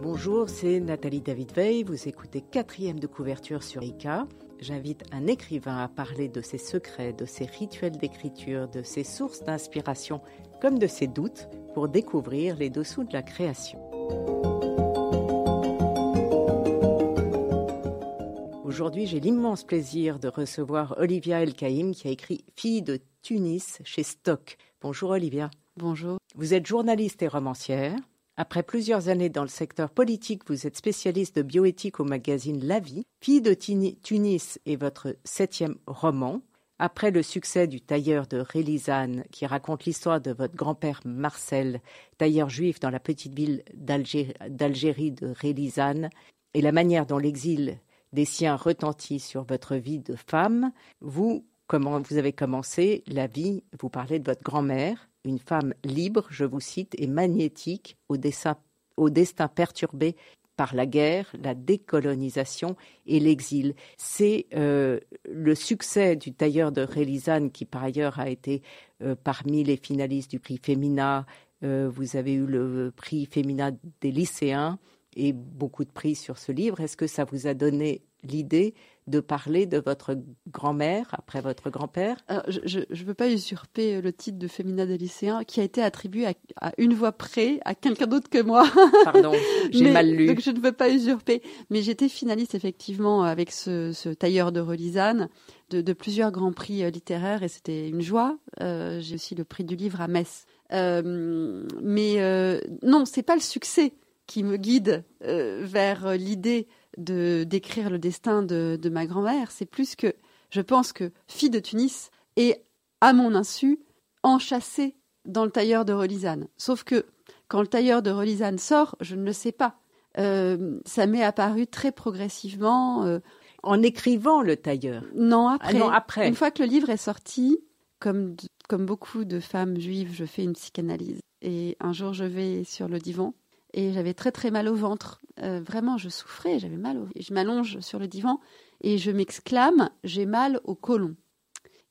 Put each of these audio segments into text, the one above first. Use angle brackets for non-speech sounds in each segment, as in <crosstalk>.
Bonjour, c'est Nathalie David-Veil. Vous écoutez quatrième de couverture sur ICA. J'invite un écrivain à parler de ses secrets, de ses rituels d'écriture, de ses sources d'inspiration, comme de ses doutes, pour découvrir les dessous de la création. Aujourd'hui, j'ai l'immense plaisir de recevoir Olivia El Kaïm qui a écrit Fille de Tunis chez Stock. Bonjour Olivia. Bonjour. Vous êtes journaliste et romancière. Après plusieurs années dans le secteur politique, vous êtes spécialiste de bioéthique au magazine La Vie. Fille de Tunis est votre septième roman. Après le succès du tailleur de Rélisane, qui raconte l'histoire de votre grand-père Marcel, tailleur juif dans la petite ville d'Algérie de Rélisane, et la manière dont l'exil des siens retentit sur votre vie de femme, vous, comment vous avez commencé la vie, vous parlez de votre grand-mère, une femme libre, je vous cite, et magnétique, au, destin perturbé par la guerre, la décolonisation et l'exil. C'est euh, le succès du tailleur de Rélisane, qui par ailleurs a été euh, parmi les finalistes du prix Femina. Euh, vous avez eu le prix Femina des lycéens et beaucoup de prix sur ce livre. Est-ce que ça vous a donné l'idée de parler de votre grand-mère après votre grand-père? Je ne veux pas usurper le titre de Fémina des lycéens qui a été attribué à, une voix près à quelqu'un d'autre que moi. <laughs> Pardon, <laughs> j'ai mal lu. Donc je ne veux pas usurper. Mais j'étais finaliste effectivement avec ce, tailleur de Relisane de, plusieurs grands prix euh, littéraires et c'était une joie. Euh, j'ai aussi le prix du livre à Metz. Euh, mais euh, non, c'est pas le succès qui me guide vers l'idée de d'écrire le destin de, ma grand-mère, c'est plus que je pense que fille de Tunis est à mon insu enchâssée dans le tailleur de Relisane. Sauf que quand le tailleur de Relisane sort, je ne le sais pas. Euh, ça m'est apparu très progressivement. Euh, en écrivant le tailleur non après. non, après. Une fois que le livre est sorti, comme, comme beaucoup de femmes juives, je fais une psychanalyse. Et un jour, je vais sur le divan et j'avais très très mal au ventre. Euh, vraiment, je souffrais, j'avais mal. Au... Je m'allonge sur le divan et je m'exclame j'ai mal au côlon.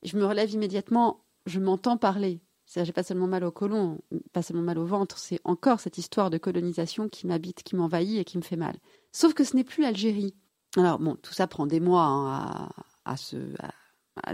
je me relève immédiatement, je m'entends parler. J'ai pas seulement mal au côlon, pas seulement mal au ventre, c'est encore cette histoire de colonisation qui m'habite, qui m'envahit et qui me fait mal. Sauf que ce n'est plus l'Algérie. Alors bon, tout ça prend des mois hein, à, se,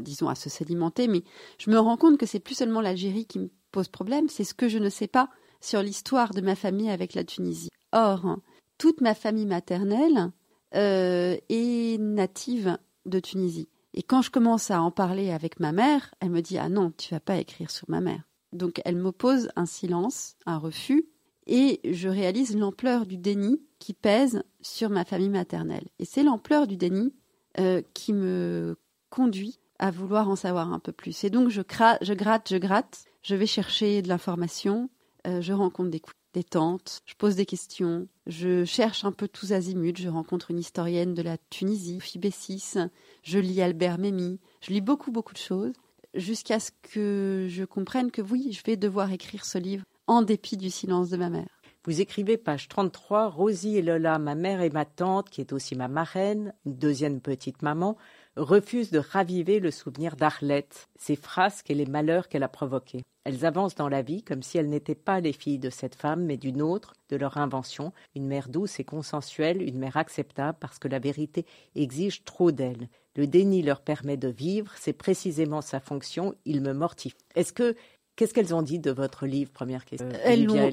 disons, à se sédimenter, mais je me rends compte que c'est plus seulement l'Algérie qui me pose problème, c'est ce que je ne sais pas sur l'histoire de ma famille avec la Tunisie. Or, toute ma famille maternelle euh, est native de Tunisie. Et quand je commence à en parler avec ma mère, elle me dit Ah non, tu vas pas écrire sur ma mère. Donc elle m'oppose un silence, un refus, et je réalise l'ampleur du déni qui pèse sur ma famille maternelle. Et c'est l'ampleur du déni euh, qui me conduit à vouloir en savoir un peu plus. Et donc je, je gratte, je gratte, je vais chercher de l'information, euh, je rencontre des, tantes, je pose des questions, je cherche un peu tous azimuts, je rencontre une historienne de la Tunisie, Fibessis, je lis Albert Memmi, je lis beaucoup beaucoup de choses, jusqu'à ce que je comprenne que oui, je vais devoir écrire ce livre en dépit du silence de ma mère. Vous écrivez page 33, Rosie et Lola, ma mère et ma tante, qui est aussi ma marraine, une deuxième petite maman, refusent de raviver le souvenir d'Arlette, ses frasques et les malheurs qu'elle a provoqués. Elles avancent dans la vie comme si elles n'étaient pas les filles de cette femme, mais d'une autre, de leur invention, une mère douce et consensuelle, une mère acceptable parce que la vérité exige trop d'elles. Le déni leur permet de vivre, c'est précisément sa fonction, il me mortifie. Est-ce que Qu'est-ce qu'elles ont dit de votre livre Première question? elles l'ont,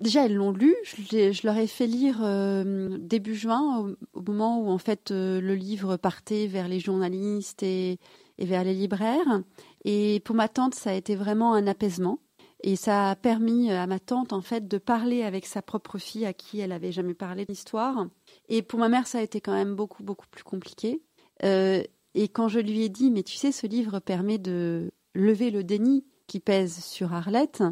déjà, elles l'ont lu. Je, leur ai fait lire euh, début juin, au, moment où en fait euh, le livre partait vers les journalistes et, vers les libraires. Et pour ma tante, ça a été vraiment un apaisement. Et ça a permis à ma tante, en fait, de parler avec sa propre fille à qui elle avait jamais parlé d'histoire. Et pour ma mère, ça a été quand même beaucoup, beaucoup plus compliqué. Euh, et quand je lui ai dit, mais tu sais, ce livre permet de lever le déni qui pèse sur Arlette,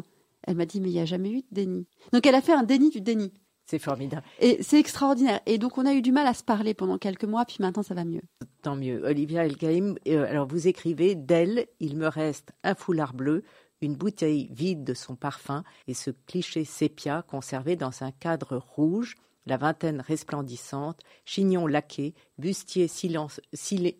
elle m'a dit, mais il n'y a jamais eu de déni. Donc elle a fait un déni du déni. C'est formidable. Et c'est extraordinaire. Et donc, on a eu du mal à se parler pendant quelques mois, puis maintenant, ça va mieux. Tant mieux. Olivia Elkaïm, euh, alors vous écrivez D'elle, il me reste un foulard bleu, une bouteille vide de son parfum et ce cliché sépia conservé dans un cadre rouge. la vingtaine resplendissante, chignon laqué, bustier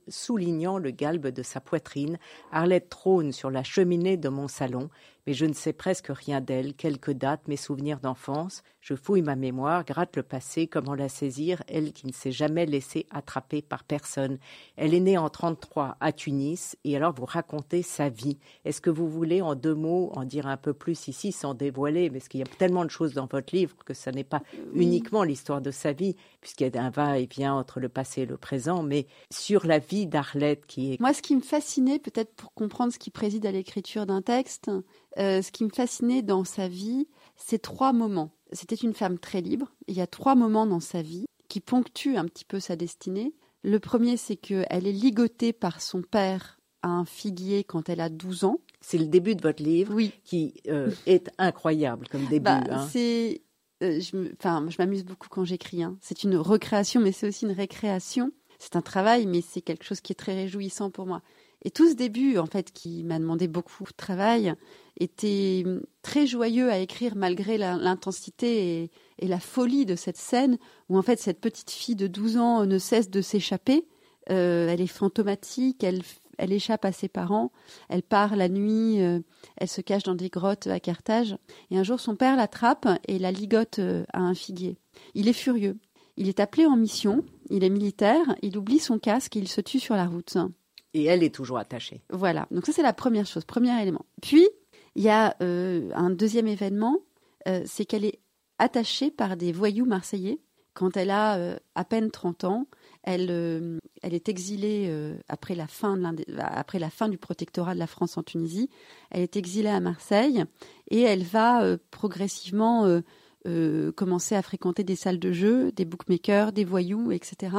soulignant le galbe de sa poitrine, Arlette trône sur la cheminée de mon salon, mais je ne sais presque rien d'elle, quelques dates, mes souvenirs d'enfance. Je fouille ma mémoire, gratte le passé, comment la saisir, elle qui ne s'est jamais laissée attraper par personne. Elle est née en 33 à Tunis, et alors vous racontez sa vie. Est-ce que vous voulez, en deux mots, en dire un peu plus ici, sans dévoiler, parce qu'il y a tellement de choses dans votre livre que ce n'est pas uniquement l'histoire de sa vie, puisqu'il y a un va-et-vient entre le passé et le présent, mais sur la vie d'Arlette qui est... Moi, ce qui me fascinait, peut-être pour comprendre ce qui préside à l'écriture d'un texte, euh, ce qui me fascinait dans sa vie, c'est trois moments. C'était une femme très libre. Il y a trois moments dans sa vie qui ponctuent un petit peu sa destinée. Le premier, c'est qu'elle est ligotée par son père à un figuier quand elle a 12 ans. C'est le début de votre livre oui. qui euh, est incroyable comme début. Bah, hein. C'est, euh, je, enfin, je m'amuse beaucoup quand j'écris. Hein. C'est une recréation, mais c'est aussi une récréation. C'est un travail, mais c'est quelque chose qui est très réjouissant pour moi. Et tout ce début, en fait, qui m'a demandé beaucoup de travail, était très joyeux à écrire malgré l'intensité et, la folie de cette scène où, en fait, cette petite fille de 12 ans ne cesse de s'échapper. Euh, elle est fantomatique, elle, elle, échappe à ses parents, elle part la nuit, euh, elle se cache dans des grottes à Carthage. Et un jour, son père l'attrape et la ligote euh, à un figuier. Il est furieux. Il est appelé en mission, il est militaire, il oublie son casque et il se tue sur la route. Et elle est toujours attachée. Voilà, donc ça c'est la première chose, premier élément. Puis, il y a euh, un deuxième événement, euh, c'est qu'elle est attachée par des voyous marseillais. Quand elle a euh, à peine 30 ans, elle, elle est exilée après, la fin après la fin du protectorat de la France en Tunisie. Elle est exilée à Marseille et elle va progressivement euh, commencer à fréquenter des salles de jeu, des bookmakers, des voyous, etc.,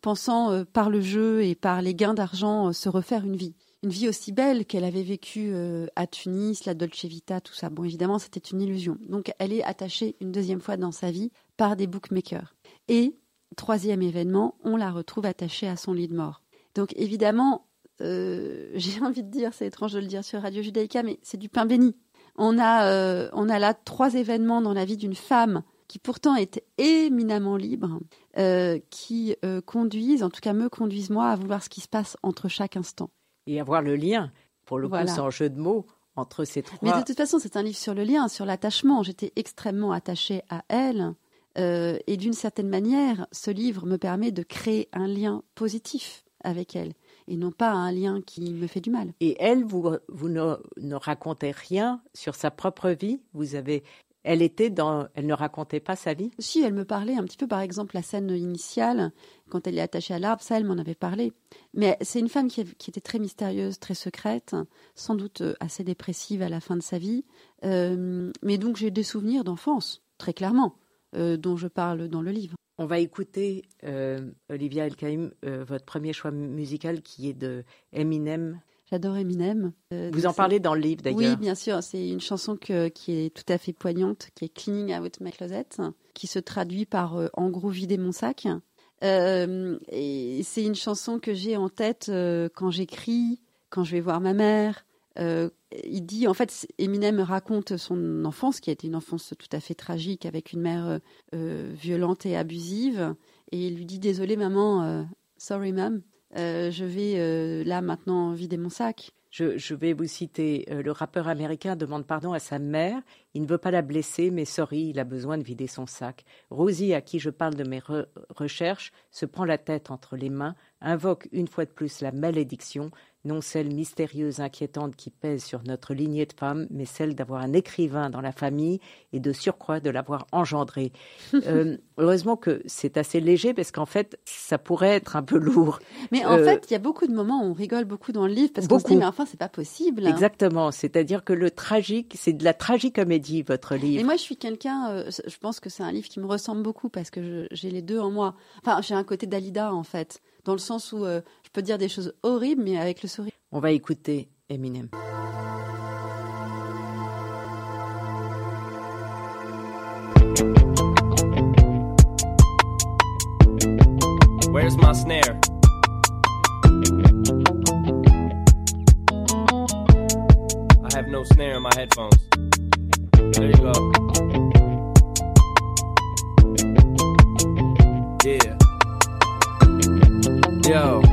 pensant euh, par le jeu et par les gains d'argent euh, se refaire une vie. Une vie aussi belle qu'elle avait vécue à Tunis, la Dolce Vita, tout ça. Bon, évidemment, c'était une illusion. Donc, elle est attachée une deuxième fois dans sa vie par des bookmakers. Et, troisième événement, on la retrouve attachée à son lit de mort. Donc, évidemment, <laughs> j'ai envie de dire, c'est étrange de le dire sur Radio Judaïka, mais c'est du pain béni. On a, euh, on a là trois événements dans la vie d'une femme qui pourtant est éminemment libre, euh, qui euh, conduisent, en tout cas me conduisent moi, à vouloir ce qui se passe entre chaque instant. Et avoir le lien, pour le coup, sans jeu de mots, entre ces trois. Mais de toute façon, c'est un livre sur le lien, sur l'attachement. J'étais extrêmement attachée à elle. et d'une certaine manière, ce livre me permet de créer un lien positif avec elle et non pas un lien qui me fait du mal. Et elle, vous, vous ne, ne racontez rien sur sa propre vie Vous avez elle était dans, elle ne racontait pas sa vie. Si, elle me parlait un petit peu, par exemple, la scène initiale, quand elle est attachée à l'arbre, ça, elle m'en avait parlé. Mais c'est une femme qui, qui, était très mystérieuse, très secrète, sans doute euh, assez dépressive à la fin de sa vie. Euh, mais donc j'ai des souvenirs d'enfance, très clairement, euh, dont je parle dans le livre. On va écouter, euh, Olivia El-Kaïm, euh, votre premier choix musical qui est de Eminem. J'adore Eminem. Euh, Vous en parlez dans le livre d'ailleurs. Oui, bien sûr. C'est une chanson qui est tout à fait poignante, qui est Cleaning Out My Closet, qui se traduit par En gros, vider mon sac. et c'est une chanson que j'ai en tête quand j'écris, quand je vais voir ma mère, euh, il dit, en fait, Eminem raconte son enfance, qui a été une enfance tout à fait tragique, avec une mère euh, euh, violente et abusive, et il lui dit, désolé maman, sorry mom, je vais là maintenant vider mon sac. Je, vais vous citer, le rappeur américain demande pardon à sa mère, il ne veut pas la blesser, mais sorry, il a besoin de vider son sac. Rosie, à qui je parle de mes recherches, se prend la tête entre les mains, invoque une fois de plus la malédiction, non celle mystérieuse, inquiétante qui pèse sur notre lignée de femmes, mais celle d'avoir un écrivain dans la famille et de surcroît de l'avoir engendré. <laughs> Euh, heureusement que c'est assez léger parce qu'en fait, ça pourrait être un peu lourd. Mais en euh, fait, il y a beaucoup de moments où on rigole beaucoup dans le livre parce qu'on se dit, mais enfin, c'est pas possible. Exactement. C'est-à-dire que le tragique, c'est de la tragicomédie, votre livre. Et moi, je suis quelqu'un, euh, je pense que c'est un livre qui me ressemble beaucoup parce que j'ai les deux en moi. Enfin, j'ai un côté Dalida, en fait dans le sens où euh, je peux dire des choses horribles, mais avec le sourire. On va écouter Eminem. Where's my snare? No snare in my headphones. There you go. Yeah. Yo.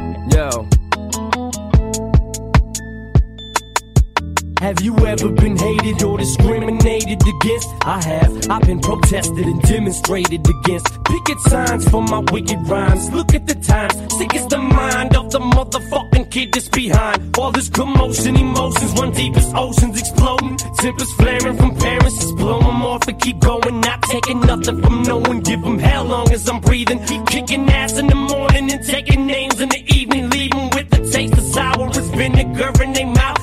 Have you ever been hated or discriminated against? I have. I've been protested and demonstrated against. Picket signs for my wicked rhymes. Look at the times. Sick is the mind of the motherfucking kid that's behind. All this commotion, emotions run deep as oceans exploding. Tempers flaring from parents. Just blow them off and keep going. Not taking nothing from no one. Give them hell long as I'm breathing. Keep kicking ass in the morning and taking names in the evening. Leaving with the taste of sour as vinegar in their mouth.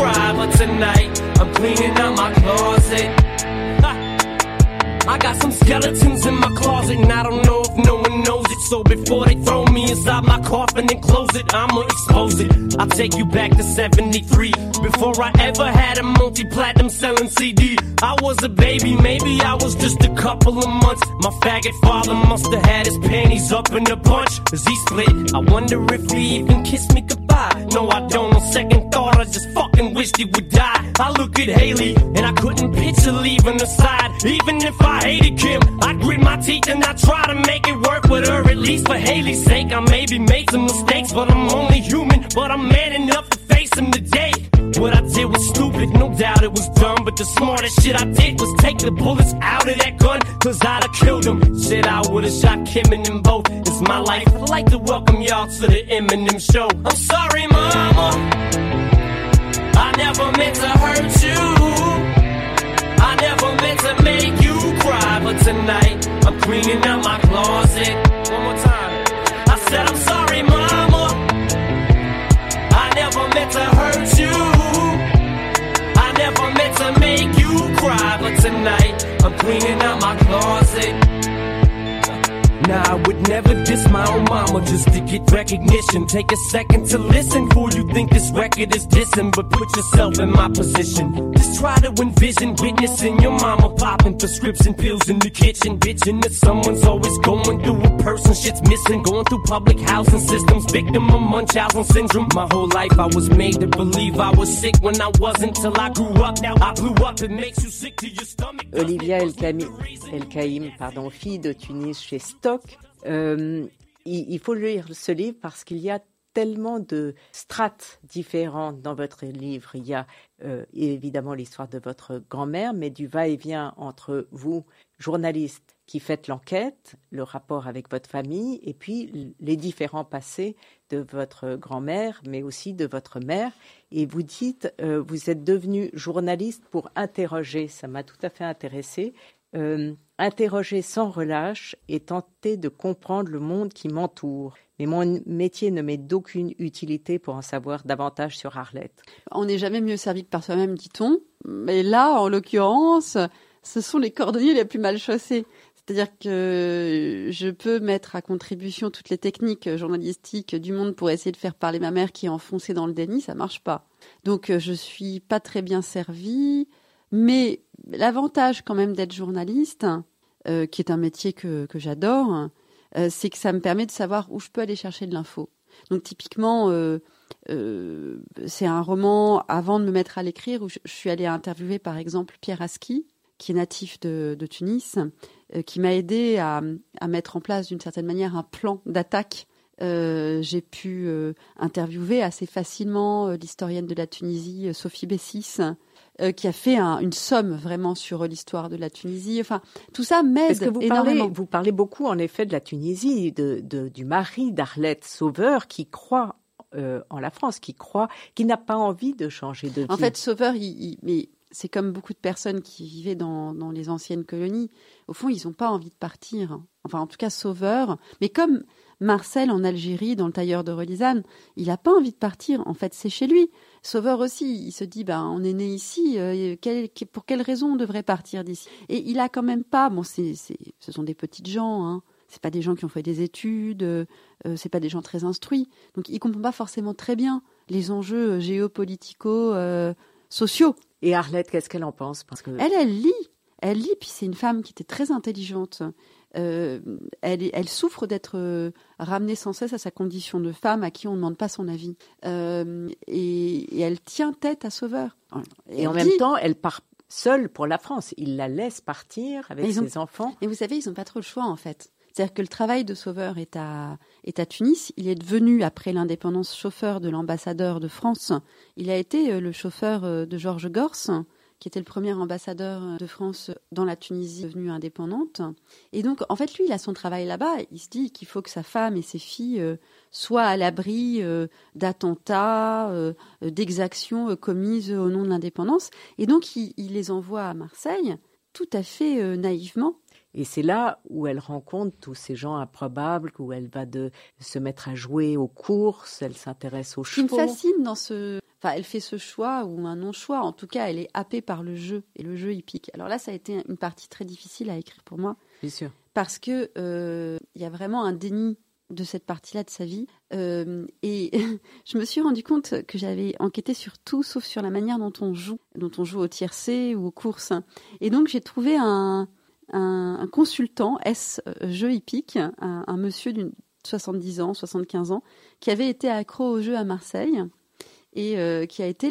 cry, but tonight I'm cleaning out my closet. I got some skeletons in my closet, and I don't know if no one knows it. So before they throw me inside my coffin and close it, I'ma expose it. I'll take you back to 73. Before I ever had a multi platinum selling CD, I was a baby, maybe I was just a couple of months. My faggot father must have had his panties up in a bunch. As he split, I wonder if he even kissed me goodbye. No, I don't. On second thought, I just fucking wished he would die. I look at Haley, and I couldn't picture leaving her side. Even if I hated Kim, I grit my teeth and I try to make it work with her. At least for Haley's sake, I maybe made some mistakes, but I'm only human. But I'm man enough to face them today. What I did was stupid, no doubt it was dumb. But the smartest shit I did was take the bullets out of that gun, cause I'd have killed him. Shit, I would've shot Kim and them both. It's my life. I'd like to welcome y'all to the Eminem show. I'm sorry, mama. I never meant to hurt you. I never meant to make you cry, but tonight I'm cleaning out my closet. One more time. I said I'm meant to hurt you. I never meant to make you cry, but tonight I'm cleaning out my closet. Nah, I would never diss my own mama just to get recognition. Take a second to listen before you think this record is dissing, but put yourself in my position. Just try to envision witnessing your mama popping prescription pills in the kitchen, bitching that someone's always going through a person shit's missing, going through public housing systems, victim of Munchausen syndrome. My whole life I was made to believe I was sick when I wasn't till I grew up. Now I blew up, it makes you sick to your stomach. Olivia El, El Kaïm, pardon, fille de Tunis chez Stock. Euh, il, faut lire ce livre parce qu'il y a tellement de strates différentes dans votre livre. Il y a euh, évidemment l'histoire de votre grand-mère, mais du va-et-vient entre vous, journaliste, qui faites l'enquête, le rapport avec votre famille, et puis les différents passés de votre grand-mère, mais aussi de votre mère. Et vous dites, euh, vous êtes devenu journaliste pour interroger, ça m'a tout à fait intéressé, euh, interroger sans relâche et tenter de comprendre le monde qui m'entoure. Mais mon métier ne m'est d'aucune utilité pour en savoir davantage sur Arlette. On n'est jamais mieux servi que par soi-même, dit-on. Mais là, en l'occurrence, ce sont les cordonniers les plus mal chaussés. C'est-à-dire que je peux mettre à contribution toutes les techniques journalistiques du monde pour essayer de faire parler ma mère qui est enfoncée dans le déni, ça marche pas. Donc je suis pas très bien servie. Mais l'avantage quand même d'être journaliste, euh, qui est un métier que, j'adore, euh, c'est que ça me permet de savoir où je peux aller chercher de l'info. Donc typiquement, euh, c'est un roman, avant de me mettre à l'écrire, où je, suis allée interviewer par exemple Pierre Aski, qui est natif de, Tunis, qui m'a aidé à, mettre en place d'une certaine manière un plan d'attaque j'ai pu interviewer assez facilement l'historienne de la Tunisie, Sophie Bessis, euh, qui a fait une somme vraiment sur l'histoire de la Tunisie. Enfin, tout ça m'aide vous énormément. Parlez, vous parlez beaucoup, en effet, de la Tunisie, de, du mari d'Arlette Sauveur qui croit euh, en la France, qui croit, qui n'a pas envie de changer de vie. En fait, Sauveur, il, c'est comme beaucoup de personnes qui vivaient dans, dans les anciennes colonies. Au fond, ils n'ont pas envie de partir. Enfin, en tout cas, Sauveur. Mais comme Marcel en Algérie, dans le tailleur de Relisane, il n'a pas envie de partir. En fait, c'est chez lui. Sauveur aussi, il se dit, ben, on est né ici, euh, pour quelle raison on devrait partir d'ici? Et il a quand même pas, bon, c'est, ce sont des petites gens, hein, c'est pas des gens qui ont fait des études, euh, c'est pas des gens très instruits. Donc ils comprennent pas forcément très bien les enjeux géopolitico sociaux. Et Arlette, qu'est-ce qu'elle en pense? Parce que elle, elle lit, elle lit. Puis c'est une femme qui était très intelligente. Euh, elle, elle, souffre d'être euh, ramenée sans cesse à sa condition de femme à qui on ne demande pas son avis. Euh, et, elle tient tête à Sauveur. Et, en même temps, elle part seule pour la France. Il la laisse partir avec ses enfants. Et vous savez, ils n'ont pas trop le choix en fait. C'est-à-dire que le travail de Sauveur est à, est à Tunis. Il est devenu, après l'indépendance, chauffeur de l'ambassadeur de France. Il a été le chauffeur de Georges Gorce qui était le premier ambassadeur de France dans la Tunisie devenue indépendante. Et donc, en fait, lui, il a son travail là-bas. Il se dit qu'il faut que sa femme et ses filles euh, soient à l'abri euh, d'attentats, euh, d'exactions commises au nom de l'indépendance. Et donc, il, les envoie à Marseille tout à fait naïvement. Et c'est là où elle rencontre tous ces gens improbables, où elle va de se mettre à jouer aux courses, elle s'intéresse aux chevaux. Ce qui me fascine dans ce, Enfin, elle fait ce choix ou un non-choix. En tout cas, elle est happée par le jeu et le jeu hippique. Alors là, ça a été une partie très difficile à écrire pour moi. Bien sûr. Parce que euh, il y a vraiment un déni de cette partie-là de sa vie. Euh, et <laughs> je me suis rendu compte que j'avais enquêté sur tout sauf sur la manière dont on joue, dont on joue au tiercé ou aux courses. Et donc j'ai trouvé un, un, consultant S euh, jeu hippique, un, un monsieur d'une 70 ans, 75 ans, qui avait été accro au jeu à Marseille et euh, qui a été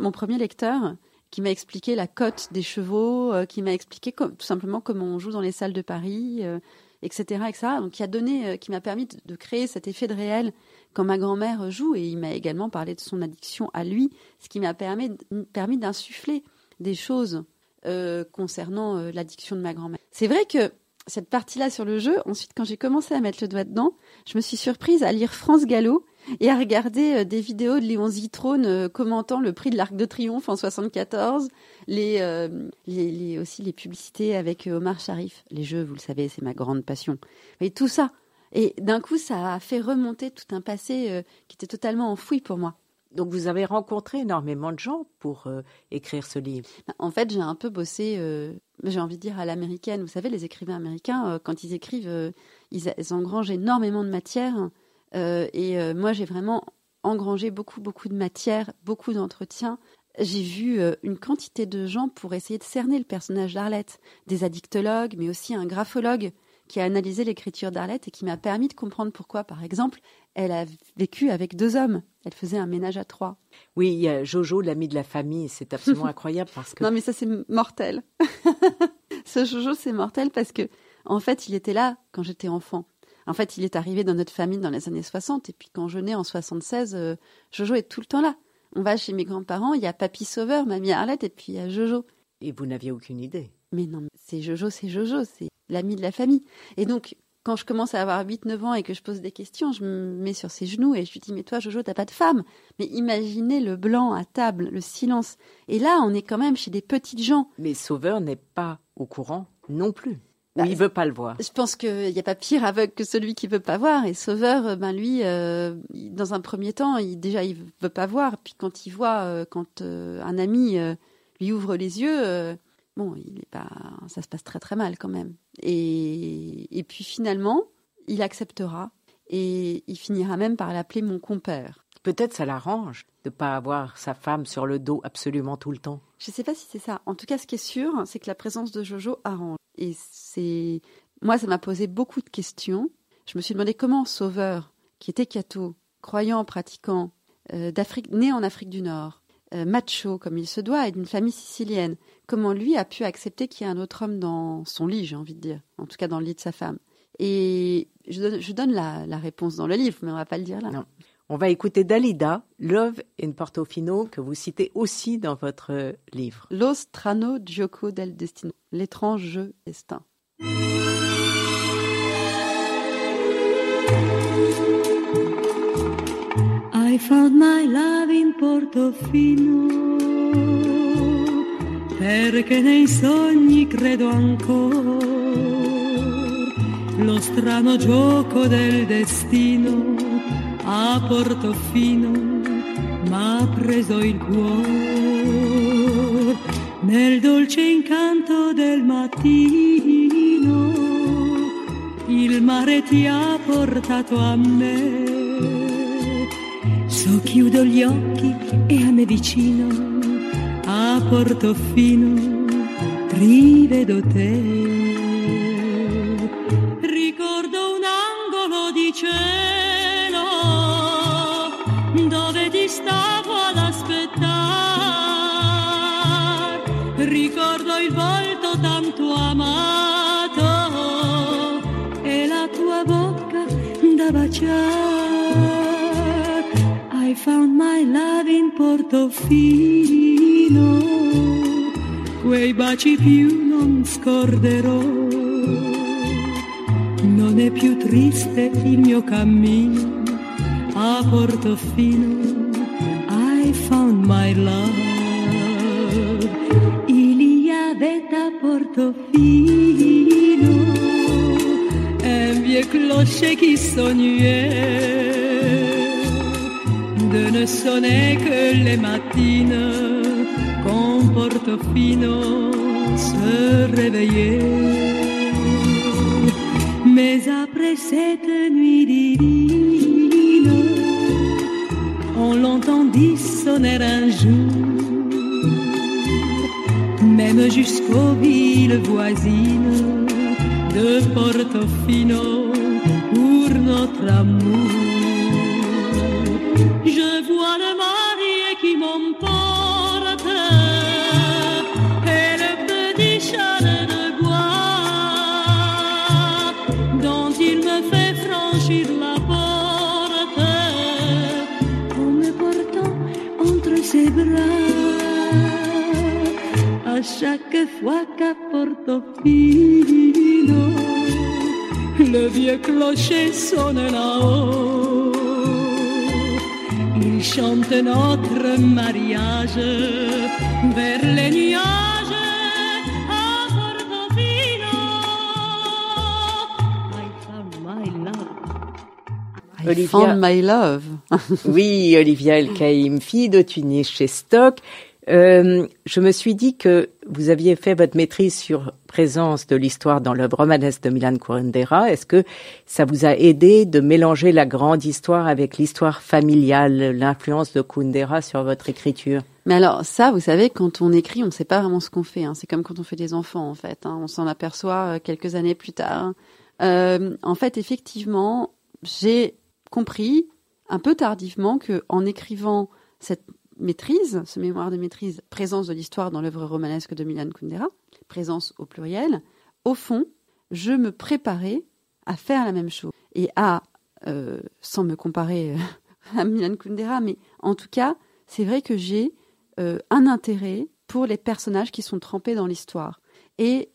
mon premier lecteur qui m'a expliqué la cote des chevaux, euh, qui m'a expliqué tout simplement comment on joue dans les salles de Paris, etc., euh, etc. Donc, qui a donné, qui m'a permis de, créer cet effet de réel quand ma grand-mère joue, et il m'a également parlé de son addiction à lui, ce qui m'a permis, permis d'insuffler des choses concernant l'addiction de ma grand-mère. C'est vrai que cette partie-là sur le jeu, ensuite, quand j'ai commencé à mettre le doigt dedans, je me suis surprise à lire France Gallo <laughs> et à regarder euh, des vidéos de Léon Zitrone euh, commentant le prix de l'Arc de Triomphe en 74, les, euh, les, les, aussi les publicités avec Omar Sharif. Les jeux, vous le savez, c'est ma grande passion. Mais tout ça. Et d'un coup, ça a fait remonter tout un passé qui était totalement enfoui pour moi. Donc vous avez rencontré énormément de gens pour écrire ce livre. Bah, en fait, j'ai un peu bossé, j'ai envie de dire à l'américaine. Vous savez, les écrivains américains, quand ils écrivent, ils, ils, engrangent énormément de matière et euh, moi, j'ai vraiment engrangé beaucoup, beaucoup de matière, beaucoup d'entretiens. J'ai vu euh, une quantité de gens pour essayer de cerner le personnage d'Arlette, des addictologues, mais aussi un graphologue qui a analysé l'écriture d'Arlette et qui m'a permis de comprendre pourquoi, par exemple, elle a vécu avec deux hommes. Elle faisait un ménage à trois. Oui, il y a Jojo, l'ami de la famille. C'est absolument <laughs> incroyable parce que. Non, mais ça, c'est mortel. <laughs> Ce Jojo, c'est mortel parce que, en fait, il était là quand j'étais enfant. En fait, il est arrivé dans notre famille dans les années 60. Et puis quand je nais en 76, euh, Jojo est tout le temps là. On va chez mes grands-parents, il y a Papy Sauveur, Mamie Arlette, et puis il y a Jojo. Et vous n'aviez aucune idée Mais non, c'est Jojo, c'est Jojo, c'est l'ami de la famille. Et donc, quand je commence à avoir 8-9 ans et que je pose des questions, je me mets sur ses genoux et je lui dis Mais toi, Jojo, t'as pas de femme Mais imaginez le blanc à table, le silence. Et là, on est quand même chez des petites gens. Mais Sauveur n'est pas au courant non plus. Bah, il veut pas le voir. Je pense qu'il n'y a pas pire aveugle que celui qui veut pas voir. Et Sauveur, euh, ben lui, euh, dans un premier temps, il, déjà il veut pas voir. Puis quand il voit, euh, quand un ami lui ouvre les yeux, bon, il est pas, ça se passe très très mal quand même. Et, et puis finalement, il acceptera et il finira même par l'appeler mon compère. Peut-être ça l'arrange de pas avoir sa femme sur le dos absolument tout le temps. Je ne sais pas si c'est ça. En tout cas, ce qui est sûr, c'est que la présence de Jojo arrange. Et c'est moi, ça m'a posé beaucoup de questions. Je me suis demandé comment Sauveur, qui était catho, croyant, pratiquant, euh, d'Afrique, né en Afrique du Nord, euh, macho comme il se doit et d'une famille sicilienne, comment lui a pu accepter qu'il y ait un autre homme dans son lit, j'ai envie de dire, en tout cas dans le lit de sa femme. Et je donne, la, la, réponse dans le livre, mais on va pas le dire là. Non. On va écouter Dalida, Love in Portofino, que vous citez aussi dans votre livre. Lo strano gioco del destino, l'étrange jeu destin. I found my love in Portofino, perché nei sogni credo ancora, lo strano gioco del destino a Portofino m'ha preso il cuore nel dolce incanto del mattino il mare ti ha portato a me. So chiudo gli occhi e a me vicino, a Portofino, rivedo te. Ricordo un angolo di cielo stavo ad aspettare. Ricordo il volto tanto amato e la tua bocca da baciare. I found my love in Portofino, quei baci più non scorderò. Non è più triste il mio cammino a Portofino. My love. Il y avait à Portofino un vieux clocher qui sonnuait de ne sonner que les matines quand Portofino se réveillait. Mais après cette nuit divine, on l'entendit sonner un jour, même jusqu'aux villes voisines de Portofino pour notre amour. Chaque fois qu'à Portofino, le vieux clocher sonne là-haut. Il chante notre mariage vers les nuages à Portofino. I found my love. I Olivia. found my love. Oui, Olivia El Kaïm, fille de Tunis chez Stock. Euh, je me suis dit que vous aviez fait votre maîtrise sur présence de l'histoire dans l'œuvre romanesque de Milan Kundera. Est-ce que ça vous a aidé de mélanger la grande histoire avec l'histoire familiale, l'influence de Kundera sur votre écriture? Mais alors ça, vous savez, quand on écrit, on ne sait pas vraiment ce qu'on fait. hein. C'est comme quand on fait des enfants, en fait. hein. On s'en aperçoit euh, quelques années plus tard. Euh, en fait, effectivement, j'ai compris un peu tardivement que en écrivant cette maîtrise, ce mémoire de maîtrise, présence de l'histoire dans l'œuvre romanesque de Milan Kundera, présence au pluriel, au fond, je me préparais à faire la même chose. Et à, euh, sans me comparer euh, <laughs> à Milan Kundera, mais en tout cas, c'est vrai que j'ai euh, un intérêt pour les personnages qui sont trempés dans l'histoire. Et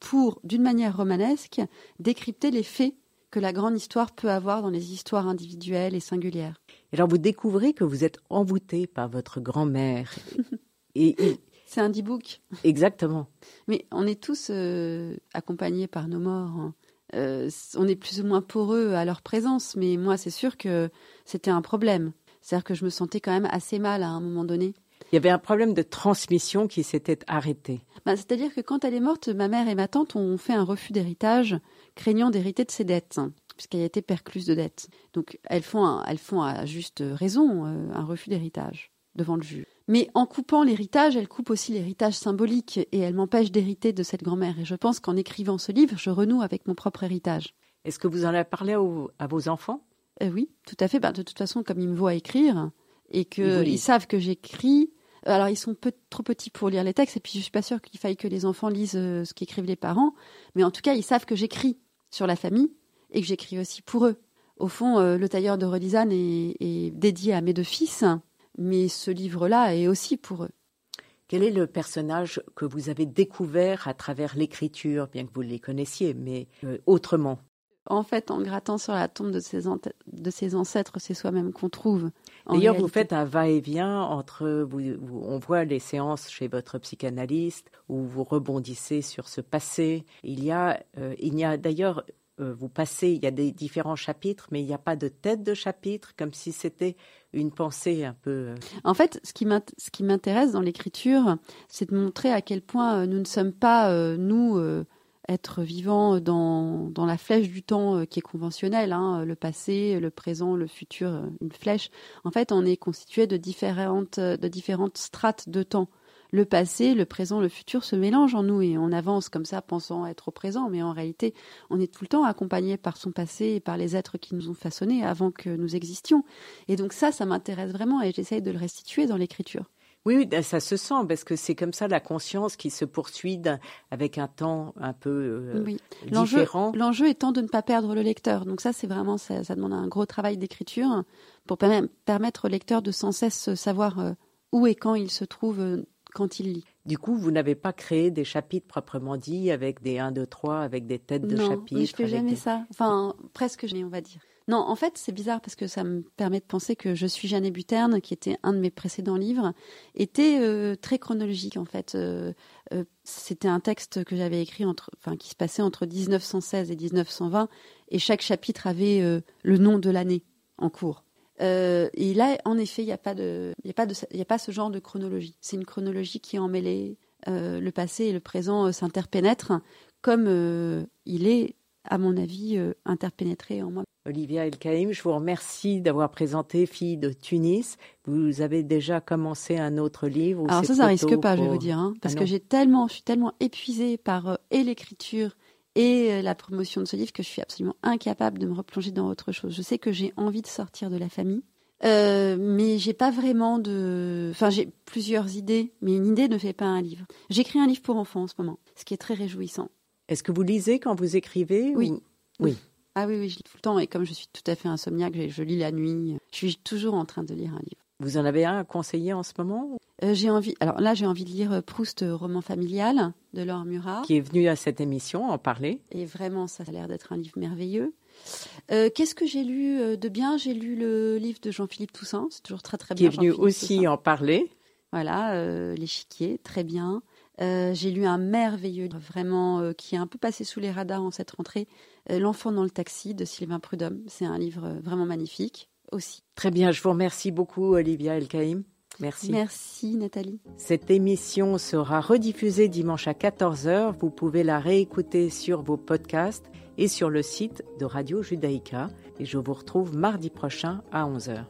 pour, d'une manière romanesque, décrypter les faits que la grande histoire peut avoir dans les histoires individuelles et singulières. Et alors vous découvrez que vous êtes envoûté par votre grand-mère. <laughs> et, et- C'est un D-book. exactement. Mais on est tous euh, accompagnés par nos morts. hein. Euh, on est plus ou moins poreux à leur présence, mais moi, c'est sûr que c'était un problème. C'est-à-dire que je me sentais quand même assez mal à un moment donné. Il y avait un problème de transmission qui s'était arrêté. Bah, C'est-à-dire que quand elle est morte, ma mère et ma tante ont fait un refus d'héritage, craignant d'hériter de ses dettes, hein, puisqu'elle a été percluse de dettes. Donc elles font, un- elles font à juste raison euh, un refus d'héritage devant le juge. Mais en coupant l'héritage, elle coupe aussi l'héritage symbolique et elle m'empêche d'hériter de cette grand-mère. Et je pense qu'en écrivant ce livre, je renoue avec mon propre héritage. Est-ce que vous en avez parlé au- à vos enfants? Euh, oui, tout à fait. Bah, de toute façon, comme ils me voient écrire et qu'ils savent que j'écris, alors ils sont peu, trop petits pour lire les textes, et puis je suis pas sûre qu'il faille que les enfants lisent euh, ce qu'écrivent les parents, mais en tout cas, ils savent que j'écris sur la famille et que j'écris aussi pour eux. Au fond, euh, Le tailleur de Rodizane est, dédié à mes deux fils, mais ce livre-là est aussi pour eux. Quel est le personnage que vous avez découvert à travers l'écriture, bien que vous les connaissiez, mais euh, autrement En fait, en grattant sur la tombe de ses, de ses ancêtres, c'est soi-même qu'on trouve. D'ailleurs, vous faites un va-et-vient entre. Vous, vous- on voit les séances chez votre psychanalyste où vous rebondissez sur ce passé. Il y a, euh, il y a d'ailleurs, euh, vous passez, il y a des différents chapitres, mais il n'y a pas de tête de chapitre, comme si c'était une pensée un peu. euh, En fait, ce qui m'intéresse dans l'écriture, c'est de montrer à quel point nous ne sommes pas, euh, nous, être vivant dans, dans la flèche du temps qui est conventionnelle, hein, le passé, le présent, le futur, une flèche. En fait, on est constitué de différentes, de différentes strates de temps le passé, le présent, le futur se mélangent en nous et on avance comme ça pensant être au présent, mais en réalité, on est tout le temps accompagné par son passé et par les êtres qui nous ont façonnés avant que nous existions. Et donc ça, ça m'intéresse vraiment et j'essaye de le restituer dans l'écriture. Oui, ben, ça se sent parce que c'est comme ça la conscience qui se poursuit avec un temps un peu euh, oui. différent. L'enjeu étant de ne pas perdre le lecteur. Donc ça, c'est vraiment ça, demande un gros travail d'écriture pour permettre au lecteur de sans cesse savoir euh, où et quand il se trouve euh, quand il lit. Du coup, vous n'avez pas créé des chapitres proprement dits avec des 1, 2, 3, avec des têtes de chapitres Non, je fais jamais ça. Enfin, presque jamais, on va dire. Non, en fait, c'est bizarre parce que ça me permet de penser que Je suis Jeanne Buterne, qui était un de mes précédents livres, était euh, très chronologique en fait. Euh, euh, c'était un texte que j'avais écrit entre, qui se passait entre 1916 et 1920, et chaque chapitre avait le nom de l'année en cours. Et là, en effet, il n'y a pas a a pas ce genre de chronologie. C'est une chronologie qui est emmêlée. Le passé et le présent s'interpénètrent, comme il est, à mon avis, interpénétré en moi. Olivia El Kaïm, je vous remercie d'avoir présenté Fille de Tunis. Vous avez déjà commencé un autre livre. Alors ça, ça risque pas, je vais vous dire, hein, parce ah que j'ai tellement, je suis tellement épuisée par et l'écriture et euh, la promotion de ce livre que je suis absolument incapable de me replonger dans autre chose. Je sais que j'ai envie de sortir de la famille, euh, mais j'ai pas vraiment de. Enfin, j'ai plusieurs idées, mais une idée ne fait pas un livre. J'écris un livre pour enfants en ce moment, ce qui est très réjouissant. Est-ce que vous lisez quand vous écrivez Oui. Oui. Ah oui, oui, je lis tout le temps. Et comme je suis tout à fait insomniaque, je lis la nuit. Je suis toujours en train de lire un livre. Vous en avez un à conseiller en ce moment euh, J'ai envie. Alors là, j'ai envie de lire Proust, roman familial de Laure Murat, qui est venu à cette émission en parler. Et vraiment, ça a l'air d'être un livre merveilleux. Euh, qu'est-ce que j'ai lu euh, de bien? J'ai lu le livre de Jean-Philippe Toussaint. C'est toujours très très bien. Qui est venu aussi en parler. Voilà, l'échiquier, très bien. j'ai lu un merveilleux, vraiment, qui est un peu passé sous les radars en cette rentrée, L'enfant dans le taxi de Sylvain Prudhomme. C'est un livre vraiment magnifique aussi. Très bien, je vous remercie beaucoup Olivia Elkaïm. Merci. Merci Nathalie. Cette émission sera rediffusée dimanche à 14h. Vous pouvez la réécouter sur vos podcasts et sur le site de Radio Judaïka. Et je vous retrouve mardi prochain à 11h.